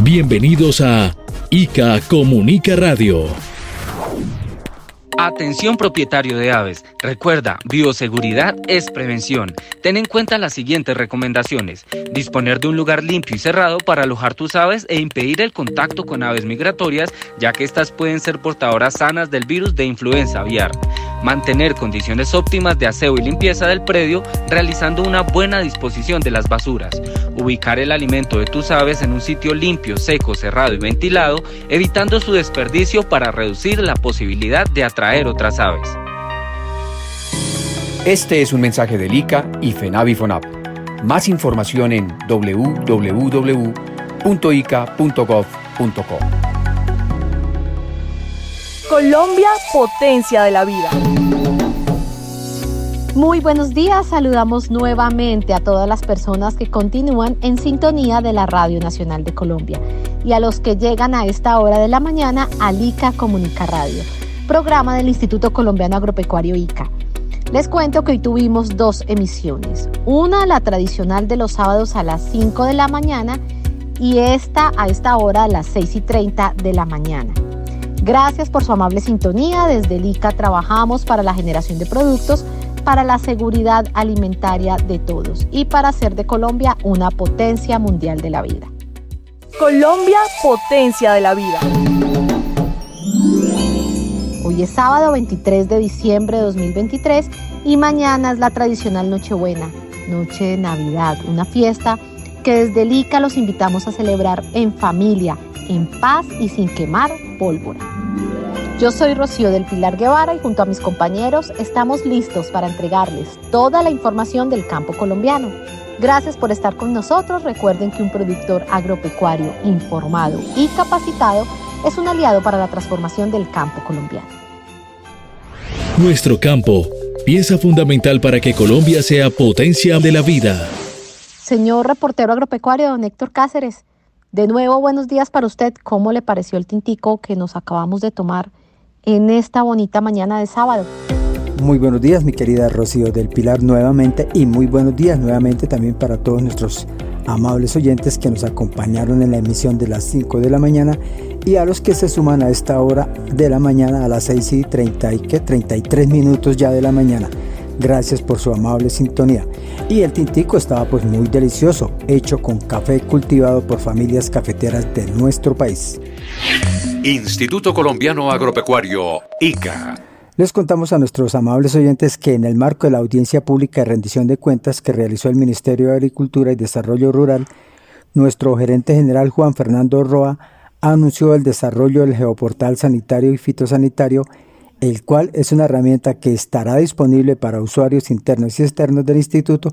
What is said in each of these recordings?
Bienvenidos a ICA Comunica Radio. Atención propietario de aves. Recuerda, bioseguridad es prevención. Ten en cuenta las siguientes recomendaciones. Disponer de un lugar limpio y cerrado para alojar tus aves e impedir el contacto con aves migratorias, ya que estas pueden ser portadoras sanas del virus de influenza aviar. Mantener condiciones óptimas de aseo y limpieza del predio, realizando una buena disposición de las basuras. Ubicar el alimento de tus aves en un sitio limpio, seco, cerrado y ventilado, evitando su desperdicio para reducir la posibilidad de atraer otras aves. Este es un mensaje del ICA y FENAVIFONAP. Más información en www.ica.gov.co. Colombia, potencia de la vida. Muy buenos días, saludamos nuevamente a todas las personas que continúan en sintonía de la Radio Nacional de Colombia y a los que llegan a esta hora de la mañana al ICA Comunica Radio, programa del Instituto Colombiano Agropecuario ICA. Les cuento que hoy tuvimos dos emisiones, una la tradicional de los sábados a las 5 de la mañana y esta a esta hora a las 6 y 30 de la mañana. Gracias por su amable sintonía. Desde el ICA trabajamos para la generación de productos para la seguridad alimentaria de todos y para hacer de Colombia una potencia mundial de la vida. Colombia, potencia de la vida. Hoy es sábado 23 de diciembre de 2023 y mañana es la tradicional Nochebuena, Noche de Navidad, una fiesta que desde el ICA los invitamos a celebrar en familia, en paz y sin quemar pólvora. Yo soy Rocío del Pilar Guevara y junto a mis compañeros estamos listos para entregarles toda la información del campo colombiano. Gracias por estar con nosotros. Recuerden que un productor agropecuario informado y capacitado es un aliado para la transformación del campo colombiano. Nuestro campo, pieza fundamental para que Colombia sea potencia de la vida. Señor reportero agropecuario, don Héctor Cáceres, de nuevo buenos días para usted. ¿Cómo le pareció el tintico que nos acabamos de tomar en esta bonita mañana de sábado. Muy buenos días, mi querida Rocío del Pilar, nuevamente, y muy buenos días nuevamente también para todos nuestros amables oyentes que nos acompañaron en la emisión de las 5 de la mañana y a los que se suman a esta hora de la mañana a las 6 y 30 y que 33 minutos ya de la mañana. Gracias por su amable sintonía. Y el tintico estaba pues muy delicioso, hecho con café cultivado por familias cafeteras de nuestro país. Instituto Colombiano Agropecuario, ICA. Les contamos a nuestros amables oyentes que en el marco de la audiencia pública de rendición de cuentas que realizó el Ministerio de Agricultura y Desarrollo Rural, nuestro gerente general Juan Fernando Roa anunció el desarrollo del geoportal sanitario y fitosanitario, el cual es una herramienta que estará disponible para usuarios internos y externos del instituto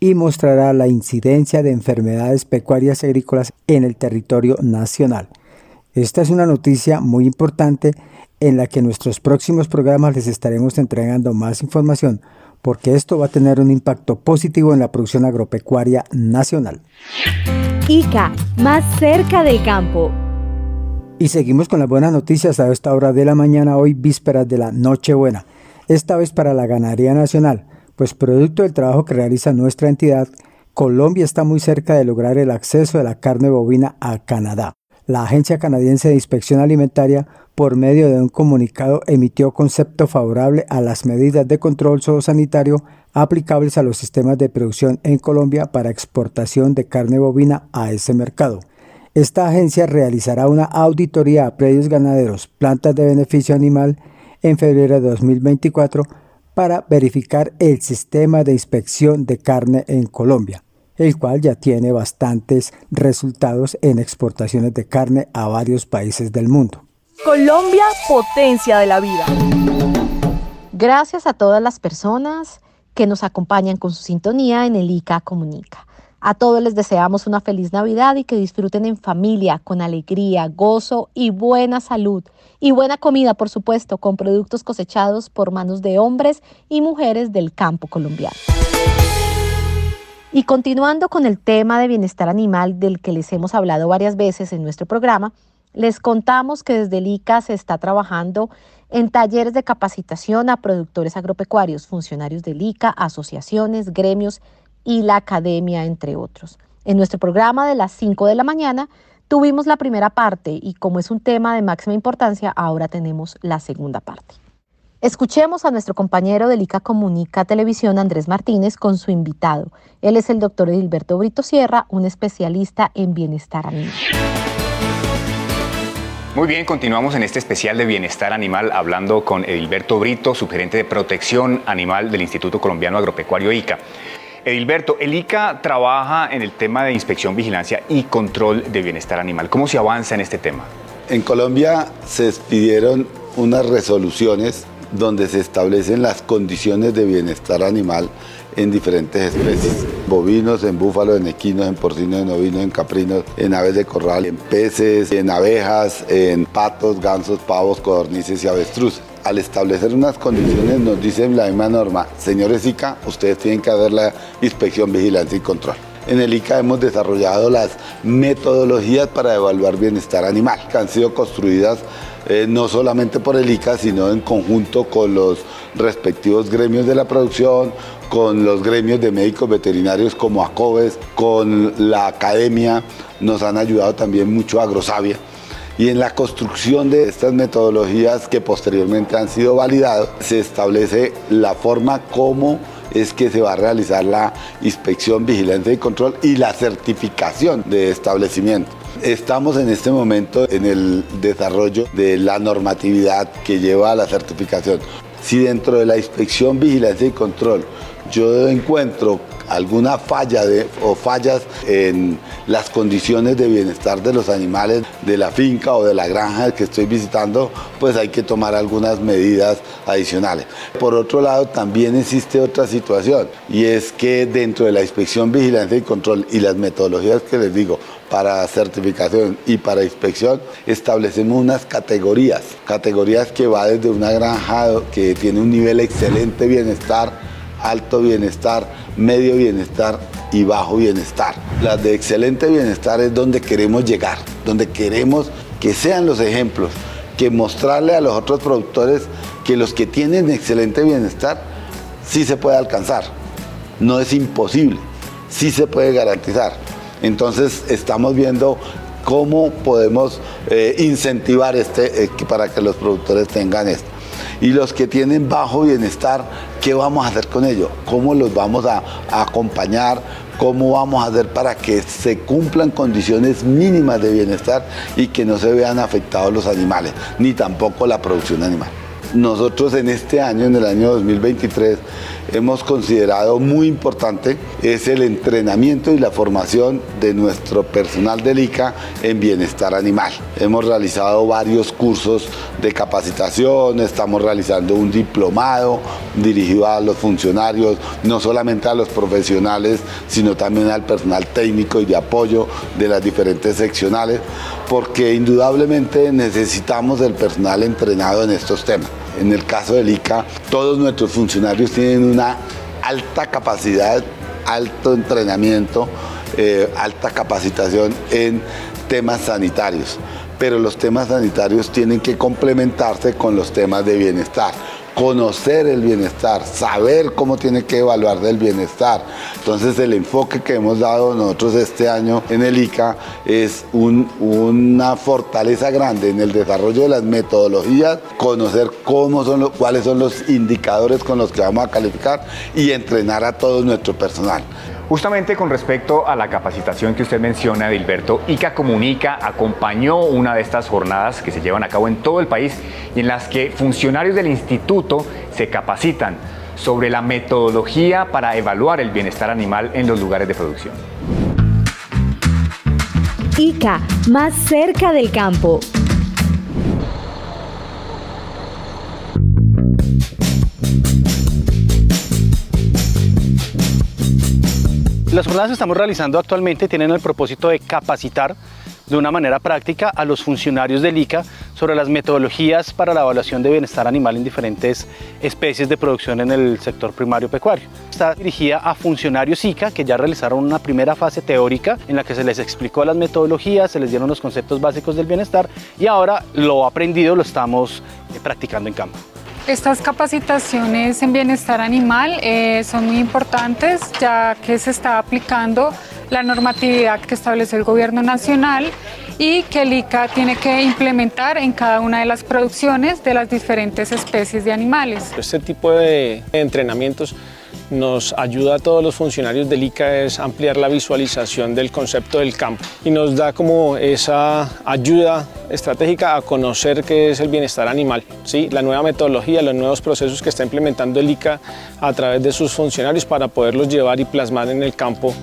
y mostrará la incidencia de enfermedades pecuarias agrícolas en el territorio nacional. Esta es una noticia muy importante en la que nuestros próximos programas les estaremos entregando más información porque esto va a tener un impacto positivo en la producción agropecuaria nacional. ICA, más cerca del campo. Y seguimos con las buenas noticias a esta hora de la mañana, hoy vísperas de la Nochebuena, esta vez para la ganadería nacional, pues producto del trabajo que realiza nuestra entidad, Colombia está muy cerca de lograr el acceso de la carne bovina a Canadá. La Agencia Canadiense de Inspección Alimentaria, por medio de un comunicado, emitió concepto favorable a las medidas de control zoosanitario aplicables a los sistemas de producción en Colombia para exportación de carne bovina a ese mercado. Esta agencia realizará una auditoría a predios ganaderos, plantas de beneficio animal, en febrero de 2024 para verificar el sistema de inspección de carne en Colombia el cual ya tiene bastantes resultados en exportaciones de carne a varios países del mundo. Colombia, potencia de la vida. Gracias a todas las personas que nos acompañan con su sintonía en el ICA Comunica. A todos les deseamos una feliz Navidad y que disfruten en familia, con alegría, gozo y buena salud. Y buena comida, por supuesto, con productos cosechados por manos de hombres y mujeres del campo colombiano. Y continuando con el tema de bienestar animal del que les hemos hablado varias veces en nuestro programa, les contamos que desde el ICA se está trabajando en talleres de capacitación a productores agropecuarios, funcionarios del ICA, asociaciones, gremios y la academia, entre otros. En nuestro programa de las 5 de la mañana tuvimos la primera parte y como es un tema de máxima importancia, ahora tenemos la segunda parte. Escuchemos a nuestro compañero del ICA Comunica Televisión, Andrés Martínez, con su invitado. Él es el doctor Edilberto Brito Sierra, un especialista en bienestar animal. Muy bien, continuamos en este especial de bienestar animal hablando con Edilberto Brito, subgerente de protección animal del Instituto Colombiano Agropecuario ICA. Edilberto, el ICA trabaja en el tema de inspección, vigilancia y control de bienestar animal. ¿Cómo se avanza en este tema? En Colombia se expidieron unas resoluciones donde se establecen las condiciones de bienestar animal en diferentes especies. Bovinos, en búfalos, en equinos, en porcinos, en ovinos, en caprinos, en aves de corral, en peces, en abejas, en patos, gansos, pavos, codornices y avestruces. Al establecer unas condiciones nos dicen la misma norma, señores ICA, ustedes tienen que hacer la inspección, vigilancia y control. En el ICA hemos desarrollado las metodologías para evaluar bienestar animal, que han sido construidas eh, no solamente por el ICA, sino en conjunto con los respectivos gremios de la producción, con los gremios de médicos veterinarios como ACOBES, con la academia, nos han ayudado también mucho Agrosavia. Y en la construcción de estas metodologías que posteriormente han sido validadas, se establece la forma como es que se va a realizar la inspección, vigilancia y control y la certificación de establecimiento. Estamos en este momento en el desarrollo de la normatividad que lleva a la certificación. Si dentro de la inspección, vigilancia y control yo encuentro alguna falla o fallas en las condiciones de bienestar de los animales de la finca o de la granja que estoy visitando, pues hay que tomar algunas medidas adicionales. Por otro lado, también existe otra situación y es que dentro de la inspección, vigilancia y control y las metodologías que les digo para certificación y para inspección, establecemos unas categorías, categorías que va desde una granja que tiene un nivel excelente bienestar, alto bienestar, medio bienestar y bajo bienestar. Las de excelente bienestar es donde queremos llegar, donde queremos que sean los ejemplos, que mostrarle a los otros productores que los que tienen excelente bienestar sí se puede alcanzar. No es imposible, sí se puede garantizar. Entonces estamos viendo cómo podemos eh, incentivar este, eh, para que los productores tengan esto. Y los que tienen bajo bienestar, ¿qué vamos a hacer con ellos? ¿Cómo los vamos a, acompañar? ¿Cómo vamos a hacer para que se cumplan condiciones mínimas de bienestar y que no se vean afectados los animales, ni tampoco la producción animal? Nosotros en este año, en el año 2023, hemos considerado muy importante es el entrenamiento y la formación de nuestro personal del ICA en bienestar animal. Hemos realizado varios cursos de capacitación, estamos realizando un diplomado dirigido a los funcionarios, no solamente a los profesionales, sino también al personal técnico y de apoyo de las diferentes seccionales, porque indudablemente necesitamos el personal entrenado en estos temas. En el caso del ICA, todos nuestros funcionarios tienen una alta capacidad, alto entrenamiento, eh, alta capacitación en temas sanitarios. Pero los temas sanitarios tienen que complementarse con los temas de bienestar conocer el bienestar, saber cómo tiene que evaluar del bienestar. Entonces el enfoque que hemos dado nosotros este año en el ICA es una fortaleza grande en el desarrollo de las metodologías, conocer cómo son cuáles son los indicadores con los que vamos a calificar y entrenar a todo nuestro personal. Justamente con respecto a la capacitación que usted menciona, Dilberto, ICA Comunica acompañó una de estas jornadas que se llevan a cabo en todo el país y en las que funcionarios del instituto se capacitan sobre la metodología para evaluar el bienestar animal en los lugares de producción. ICA, más cerca del campo. Las jornadas que estamos realizando actualmente tienen el propósito de capacitar de una manera práctica a los funcionarios del ICA sobre las metodologías para la evaluación de bienestar animal en diferentes especies de producción en el sector primario pecuario. Está dirigida a funcionarios ICA que ya realizaron una primera fase teórica en la que se les explicó las metodologías, se les dieron los conceptos básicos del bienestar y ahora lo aprendido lo estamos eh, practicando en campo. Estas capacitaciones en bienestar animal eh, son muy importantes ya que se está aplicando la normatividad que establece el gobierno nacional y que el ICA tiene que implementar en cada una de las producciones de las diferentes especies de animales. Este tipo de entrenamientos nos ayuda a todos los funcionarios del ICA es ampliar la visualización del concepto del campo y nos da como esa ayuda estratégica a conocer qué es el bienestar animal, ¿sí? la nueva metodología, los nuevos procesos que está implementando el ICA a través de sus funcionarios para poderlos llevar y plasmar en el campo.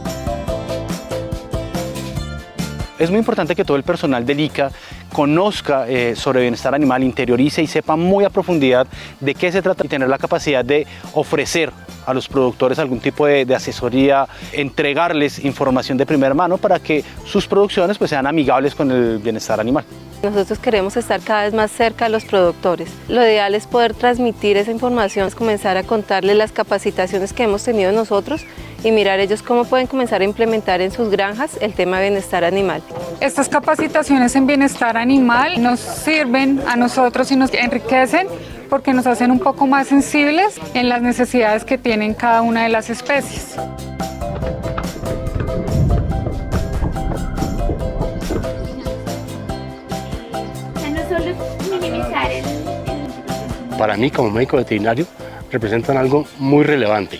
Es muy importante que todo el personal del ICA conozca eh, sobre bienestar animal, interiorice y sepa muy a profundidad de qué se trata y tener la capacidad de ofrecer a los productores algún tipo de, asesoría, entregarles información de primera mano para que sus producciones pues, sean amigables con el bienestar animal. Nosotros queremos estar cada vez más cerca de los productores. Lo ideal es poder transmitir esa información, es comenzar a contarles las capacitaciones que hemos tenido nosotros y mirar ellos cómo pueden comenzar a implementar en sus granjas el tema de bienestar animal. Estas capacitaciones en bienestar animal nos sirven a nosotros y nos enriquecen porque nos hacen un poco más sensibles en las necesidades que tienen cada una de las especies. Para mí, como médico veterinario, representan algo muy relevante.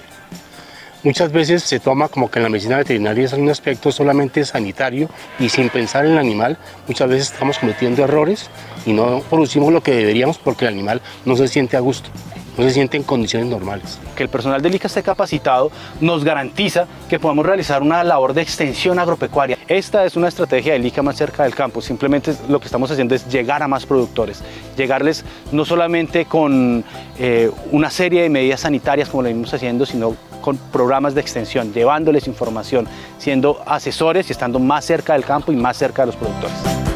Muchas veces se toma como que en la medicina veterinaria es un aspecto solamente sanitario y sin pensar en el animal, muchas veces estamos cometiendo errores y no producimos lo que deberíamos porque el animal no se siente a gusto no se siente en condiciones normales. Que el personal del ICA esté capacitado nos garantiza que podamos realizar una labor de extensión agropecuaria. Esta es una estrategia del ICA más cerca del campo, simplemente lo que estamos haciendo es llegar a más productores, llegarles no solamente con eh, una serie de medidas sanitarias como lo venimos haciendo, sino con programas de extensión, llevándoles información, siendo asesores y estando más cerca del campo y más cerca de los productores.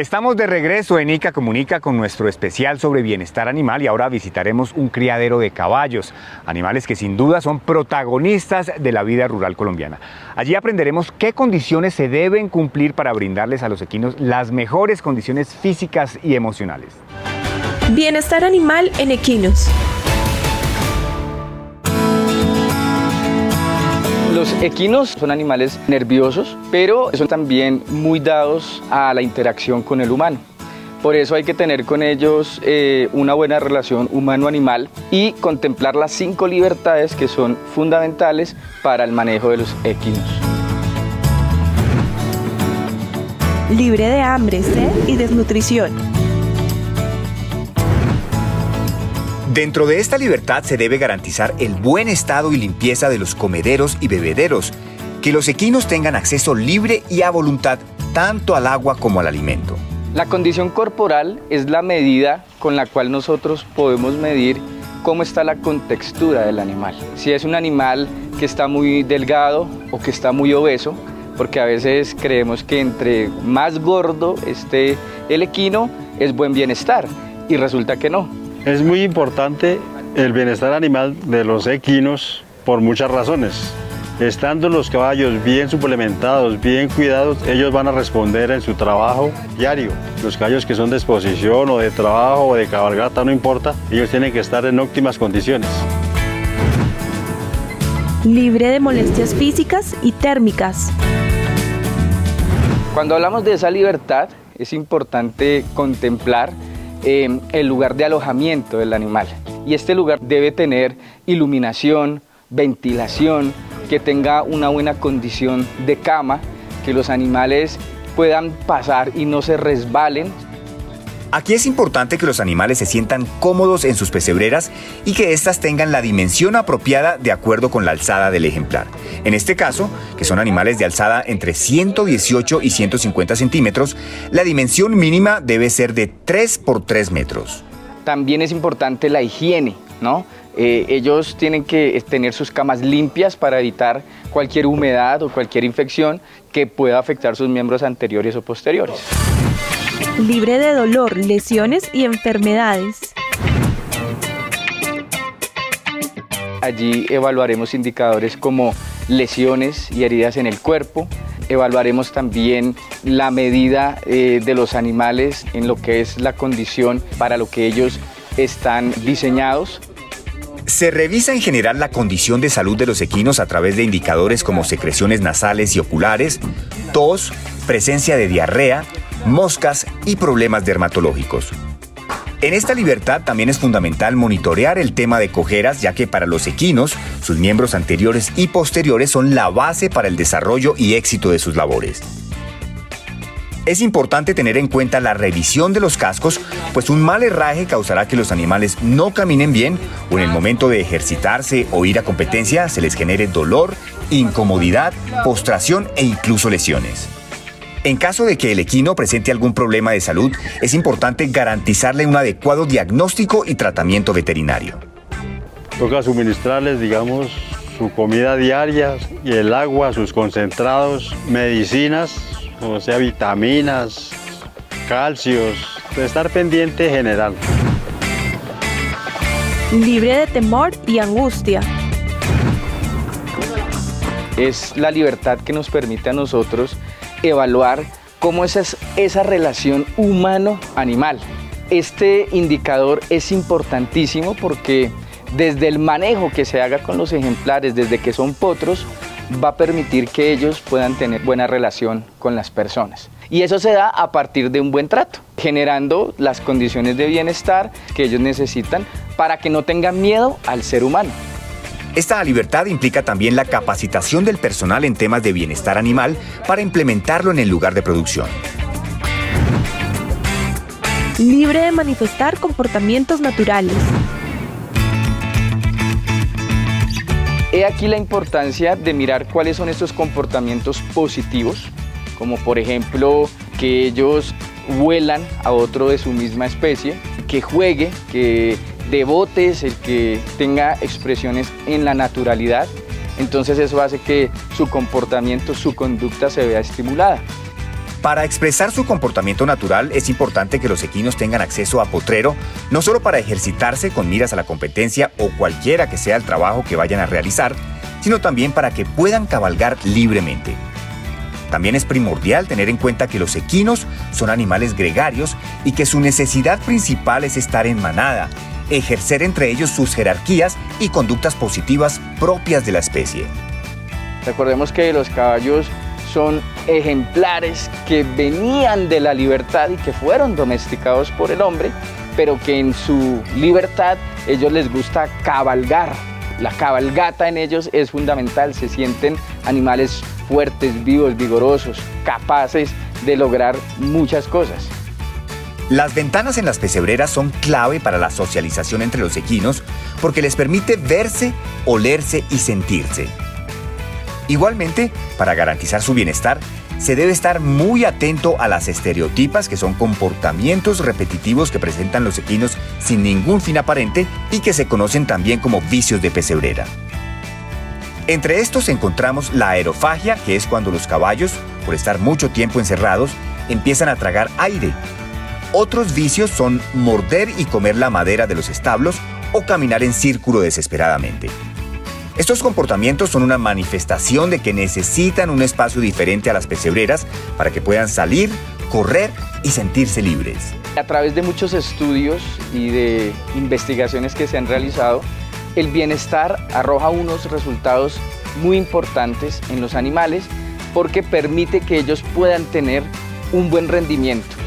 Estamos de regreso en ICA Comunica con nuestro especial sobre bienestar animal y ahora visitaremos un criadero de caballos, animales que sin duda son protagonistas de la vida rural colombiana. Allí aprenderemos qué condiciones se deben cumplir para brindarles a los equinos las mejores condiciones físicas y emocionales. Bienestar animal en equinos. Equinos son animales nerviosos, pero son también muy dados a la interacción con el humano. Por eso hay que tener con ellos eh, una buena relación humano-animal y contemplar las cinco libertades que son fundamentales para el manejo de los equinos. Libre de hambre, sed y desnutrición Dentro de esta libertad se debe garantizar el buen estado y limpieza de los comederos y bebederos, que los equinos tengan acceso libre y a voluntad tanto al agua como al alimento. La condición corporal es la medida con la cual nosotros podemos medir cómo está la contextura del animal. Si es un animal que está muy delgado o que está muy obeso, porque a veces creemos que entre más gordo esté el equino es buen bienestar y resulta que no. Es muy importante el bienestar animal de los equinos por muchas razones. Estando los caballos bien suplementados, bien cuidados, ellos van a responder en su trabajo diario. Los caballos que son de exposición o de trabajo o de cabalgata, no importa, ellos tienen que estar en óptimas condiciones. Libre de molestias físicas y térmicas. Cuando hablamos de esa libertad, es importante contemplar Em, el lugar de alojamiento del animal. Y este lugar debe tener iluminación, ventilación, que tenga una buena condición de cama, que los animales puedan pasar y no se resbalen. Aquí es importante que los animales se sientan cómodos en sus pesebreras y que éstas tengan la dimensión apropiada de acuerdo con la alzada del ejemplar. En este caso, que son animales de alzada entre 118 y 150 centímetros, la dimensión mínima debe ser de 3 por 3 metros. También es importante la higiene, ¿no? Eh, ellos tienen que tener sus camas limpias para evitar cualquier humedad o cualquier infección que pueda afectar sus miembros anteriores o posteriores libre de dolor, lesiones y enfermedades. Allí evaluaremos indicadores como lesiones y heridas en el cuerpo. Evaluaremos también la medida eh, de los animales en lo que es la condición para lo que ellos están diseñados. Se revisa en general la condición de salud de los equinos a través de indicadores como secreciones nasales y oculares, tos, presencia de diarrea, moscas y problemas dermatológicos. En esta libertad también es fundamental monitorear el tema de cojeras, ya que para los equinos, sus miembros anteriores y posteriores son la base para el desarrollo y éxito de sus labores. Es importante tener en cuenta la revisión de los cascos, pues un mal herraje causará que los animales no caminen bien o en el momento de ejercitarse o ir a competencia se les genere dolor, incomodidad, postración e incluso lesiones. En caso de que el equino presente algún problema de salud, es importante garantizarle un adecuado diagnóstico y tratamiento veterinario. Toca suministrarles, digamos, su comida diaria y el agua, sus concentrados, medicinas, o sea, vitaminas, calcios, estar pendiente general. Libre de temor y angustia. Es la libertad que nos permite a nosotros evaluar cómo es esa relación humano-animal. Este indicador es importantísimo porque desde el manejo que se haga con los ejemplares, desde que son potros, va a permitir que ellos puedan tener buena relación con las personas. Y eso se da a partir de un buen trato, generando las condiciones de bienestar que ellos necesitan para que no tengan miedo al ser humano. Esta libertad implica también la capacitación del personal en temas de bienestar animal para implementarlo en el lugar de producción. Libre de manifestar comportamientos naturales. He aquí la importancia de mirar cuáles son estos comportamientos positivos, como por ejemplo que ellos vuelan a otro de su misma especie, que juegue, que de botes, el que tenga expresiones en la naturalidad. Entonces eso hace que su comportamiento, su conducta se vea estimulada. Para expresar su comportamiento natural es importante que los equinos tengan acceso a potrero, no solo para ejercitarse con miras a la competencia o cualquiera que sea el trabajo que vayan a realizar, sino también para que puedan cabalgar libremente. También es primordial tener en cuenta que los equinos son animales gregarios y que su necesidad principal es estar en manada ejercer entre ellos sus jerarquías y conductas positivas propias de la especie. Recordemos que los caballos son ejemplares que venían de la libertad y que fueron domesticados por el hombre, pero que en su libertad ellos les gusta cabalgar. La cabalgata en ellos es fundamental, se sienten animales fuertes, vivos, vigorosos, capaces de lograr muchas cosas. Las ventanas en las pesebreras son clave para la socialización entre los equinos porque les permite verse, olerse y sentirse. Igualmente, para garantizar su bienestar, se debe estar muy atento a las estereotipas, que son comportamientos repetitivos que presentan los equinos sin ningún fin aparente y que se conocen también como vicios de pesebrera. Entre estos encontramos la aerofagia, que es cuando los caballos, por estar mucho tiempo encerrados, empiezan a tragar aire otros vicios son morder y comer la madera de los establos o caminar en círculo desesperadamente. Estos comportamientos son una manifestación de que necesitan un espacio diferente a las pesebreras para que puedan salir, correr y sentirse libres. A través de muchos estudios y de investigaciones que se han realizado, el bienestar arroja unos resultados muy importantes en los animales porque permite que ellos puedan tener un buen rendimiento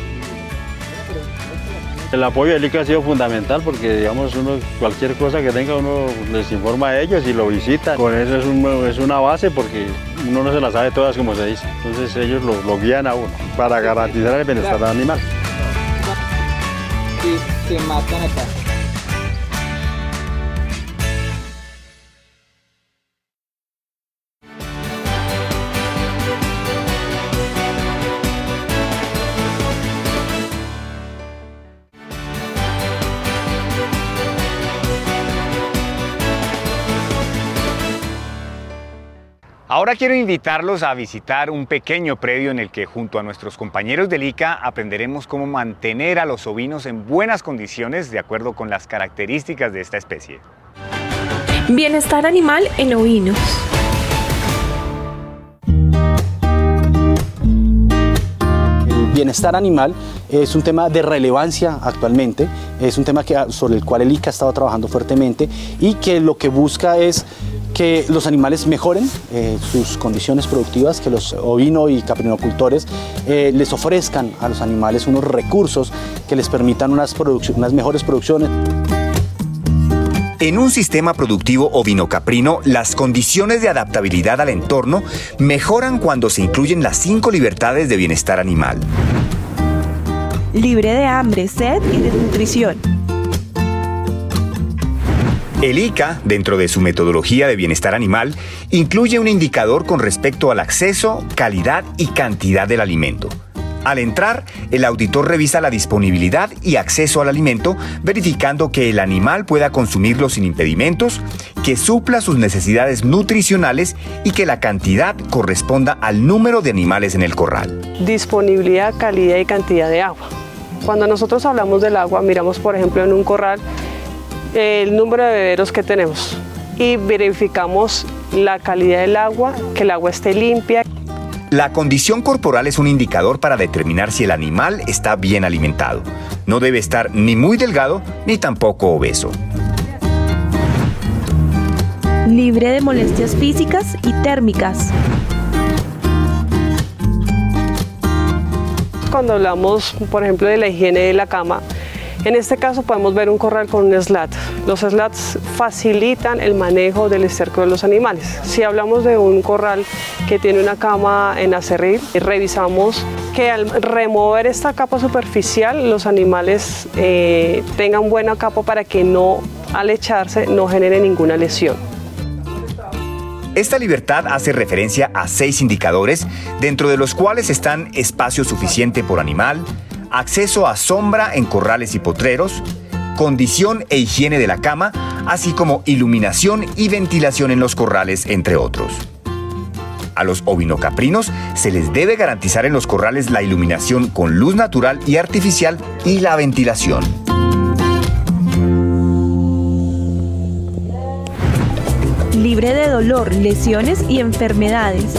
el apoyo del ICA ha sido fundamental porque, digamos, uno, cualquier cosa que tenga, uno les informa a ellos y lo visita. Con eso es, una base porque uno no se la sabe todas, como se dice. Entonces ellos lo, lo guían a uno para garantizar el bienestar animal. que, que matan acá. Ahora quiero invitarlos a visitar un pequeño predio en el que junto a nuestros compañeros del ICA aprenderemos cómo mantener a los ovinos en buenas condiciones de acuerdo con las características de esta especie. Bienestar animal en ovinos. El bienestar animal es un tema de relevancia actualmente, es un tema que, sobre el cual el ICA ha estado trabajando fuertemente y que lo que busca es que los animales mejoren eh, sus condiciones productivas, que los ovino y caprinocultores eh, les ofrezcan a los animales unos recursos que les permitan unas, unas mejores producciones. En un sistema productivo ovino-caprino, las condiciones de adaptabilidad al entorno mejoran cuando se incluyen las cinco libertades de bienestar animal. Libre de hambre, sed y desnutrición. El ICA, dentro de su metodología de bienestar animal, incluye un indicador con respecto al acceso, calidad y cantidad del alimento. Al entrar, el auditor revisa la disponibilidad y acceso al alimento, verificando que el animal pueda consumirlo sin impedimentos, que supla sus necesidades nutricionales y que la cantidad corresponda al número de animales en el corral. Disponibilidad, calidad y cantidad de agua. Cuando nosotros hablamos del agua, miramos por ejemplo en un corral el número de beberos que tenemos y verificamos la calidad del agua, que el agua esté limpia. La condición corporal es un indicador para determinar si el animal está bien alimentado. No debe estar ni muy delgado ni tampoco obeso. Libre de molestias físicas y térmicas. Cuando hablamos, por ejemplo, de la higiene de la cama, en este caso podemos ver un corral con un slat. Los slats facilitan el manejo del esterco de los animales. Si hablamos de un corral que tiene una cama en acerrín, revisamos que al remover esta capa superficial los animales eh, tengan buena capa para que no al echarse no genere ninguna lesión. Esta libertad hace referencia a seis indicadores, dentro de los cuales están espacio suficiente por animal, acceso a sombra en corrales y potreros, condición e higiene de la cama, así como iluminación y ventilación en los corrales, entre otros. A los ovinocaprinos se les debe garantizar en los corrales la iluminación con luz natural y artificial y la ventilación. Libre de dolor, lesiones y enfermedades.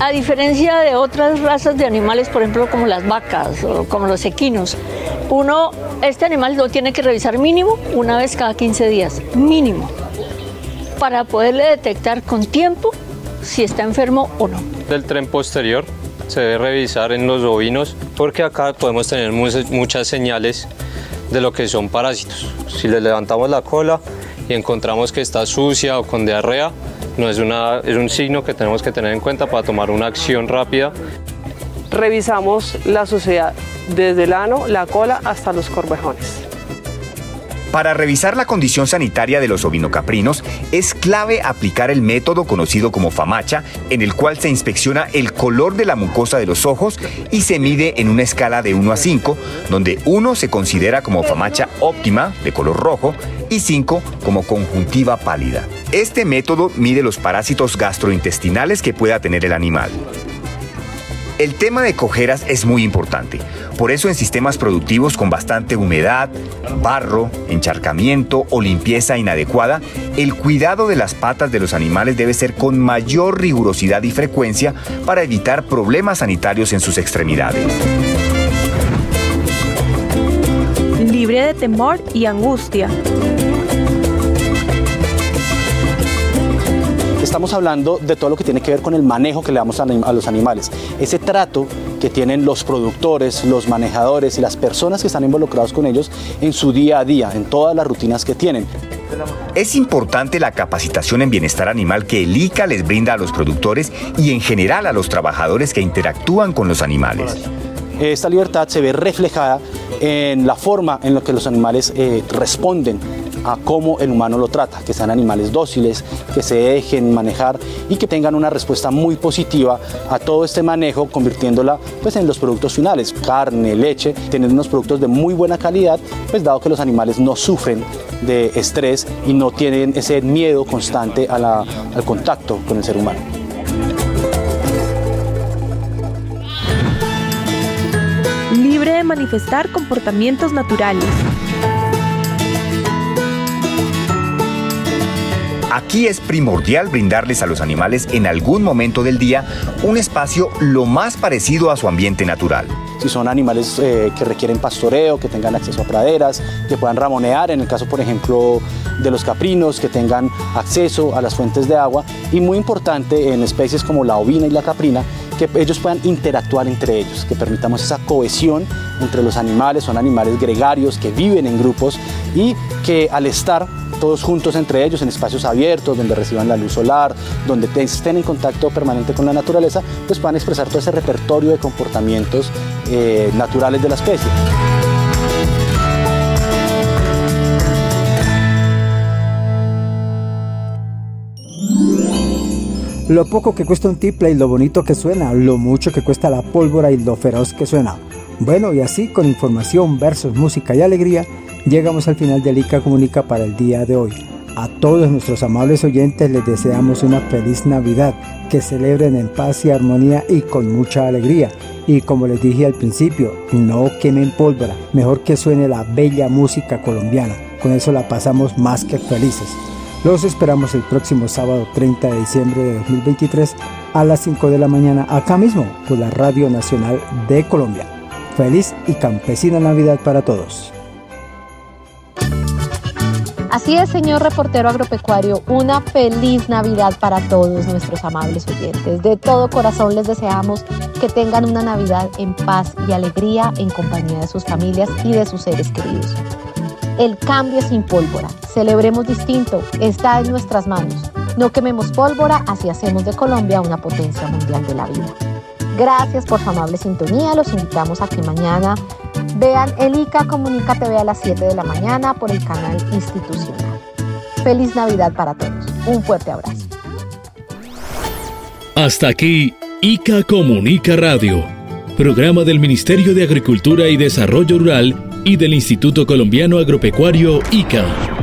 A diferencia de otras razas de animales, por ejemplo, como las vacas o como los equinos, uno, este animal lo tiene que revisar mínimo una vez cada 15 días, mínimo, para poderle detectar con tiempo si está enfermo o no. Del tren posterior se debe revisar en los ovinos porque acá podemos tener muchas señales de lo que son parásitos. Si le levantamos la cola y encontramos que está sucia o con diarrea, no es, una, es un signo que tenemos que tener en cuenta para tomar una acción rápida. Revisamos la suciedad desde el ano, la cola hasta los corvejones. Para revisar la condición sanitaria de los ovinocaprinos, es clave aplicar el método conocido como FAMACHA, en el cual se inspecciona el color de la mucosa de los ojos y se mide en una escala de 1 a 5, donde 1 se considera como FAMACHA óptima, de color rojo, y 5 como conjuntiva pálida. Este método mide los parásitos gastrointestinales que pueda tener el animal. El tema de cojeras es muy importante. Por eso en sistemas productivos con bastante humedad, barro, encharcamiento o limpieza inadecuada, el cuidado de las patas de los animales debe ser con mayor rigurosidad y frecuencia para evitar problemas sanitarios en sus extremidades. Libre de temor y angustia. Estamos hablando de todo lo que tiene que ver con el manejo que le damos a, los animales. Ese trato que tienen los productores, los manejadores y las personas que están involucrados con ellos en su día a día, en todas las rutinas que tienen. Es importante la capacitación en bienestar animal que el ICA les brinda a los productores y en general a los trabajadores que interactúan con los animales. Esta libertad se ve reflejada en la forma en la que los animales eh, responden a cómo el humano lo trata, que sean animales dóciles, que se dejen manejar y que tengan una respuesta muy positiva a todo este manejo, convirtiéndola pues, en los productos finales, carne, leche, tener unos productos de muy buena calidad, pues dado que los animales no sufren de estrés y no tienen ese miedo constante al contacto con el ser humano. Libre de manifestar comportamientos naturales. Aquí es primordial brindarles a los animales en algún momento del día un espacio lo más parecido a su ambiente natural. Si son animales eh, que requieren pastoreo, que tengan acceso a praderas, que puedan ramonear, en el caso por ejemplo de los caprinos, que tengan acceso a las fuentes de agua y muy importante en especies como la ovina y la caprina, que ellos puedan interactuar entre ellos, que permitamos esa cohesión entre los animales, son animales gregarios que viven en grupos y que al estar todos juntos entre ellos en espacios abiertos, donde reciban la luz solar, donde estén en contacto permanente con la naturaleza, pues puedan expresar todo ese repertorio de comportamientos eh, naturales de la especie. Lo poco que cuesta un tiple y lo bonito que suena, lo mucho que cuesta la pólvora y lo feroz que suena. Bueno, y así con información, versos, música y alegría, llegamos al final de ICA Comunica para el día de hoy. A todos nuestros amables oyentes les deseamos una feliz Navidad, que celebren en paz y armonía y con mucha alegría. Y como les dije al principio, no quemen pólvora, mejor que suene la bella música colombiana. Con eso la pasamos más que felices. Los esperamos el próximo sábado 30 de diciembre de 2023 a las 5 de la mañana acá mismo por la Radio Nacional de Colombia. Feliz y campesina Navidad para todos. Así es, señor reportero agropecuario, una feliz Navidad para todos nuestros amables oyentes. De todo corazón les deseamos que tengan una Navidad en paz y alegría en compañía de sus familias y de sus seres queridos. El cambio sin pólvora. Celebremos distinto, está en nuestras manos. No quememos pólvora, así hacemos de Colombia una potencia mundial de la vida. Gracias por su amable sintonía, los invitamos a que mañana Vean el ICA Comunica TV a las 7 de la mañana por el canal institucional. Feliz Navidad para todos. Un fuerte abrazo. Hasta aquí, ICA Comunica Radio, programa del Ministerio de Agricultura y Desarrollo Rural y del Instituto Colombiano Agropecuario ICA.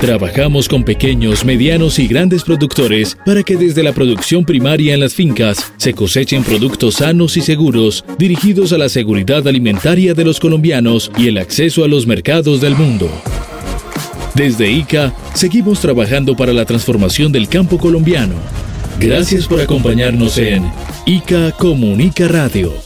Trabajamos con pequeños, medianos y grandes productores para que desde la producción primaria en las fincas se cosechen productos sanos y seguros dirigidos a la seguridad alimentaria de los colombianos y el acceso a los mercados del mundo. Desde ICA seguimos trabajando para la transformación del campo colombiano. Gracias por acompañarnos en ICA Comunica Radio.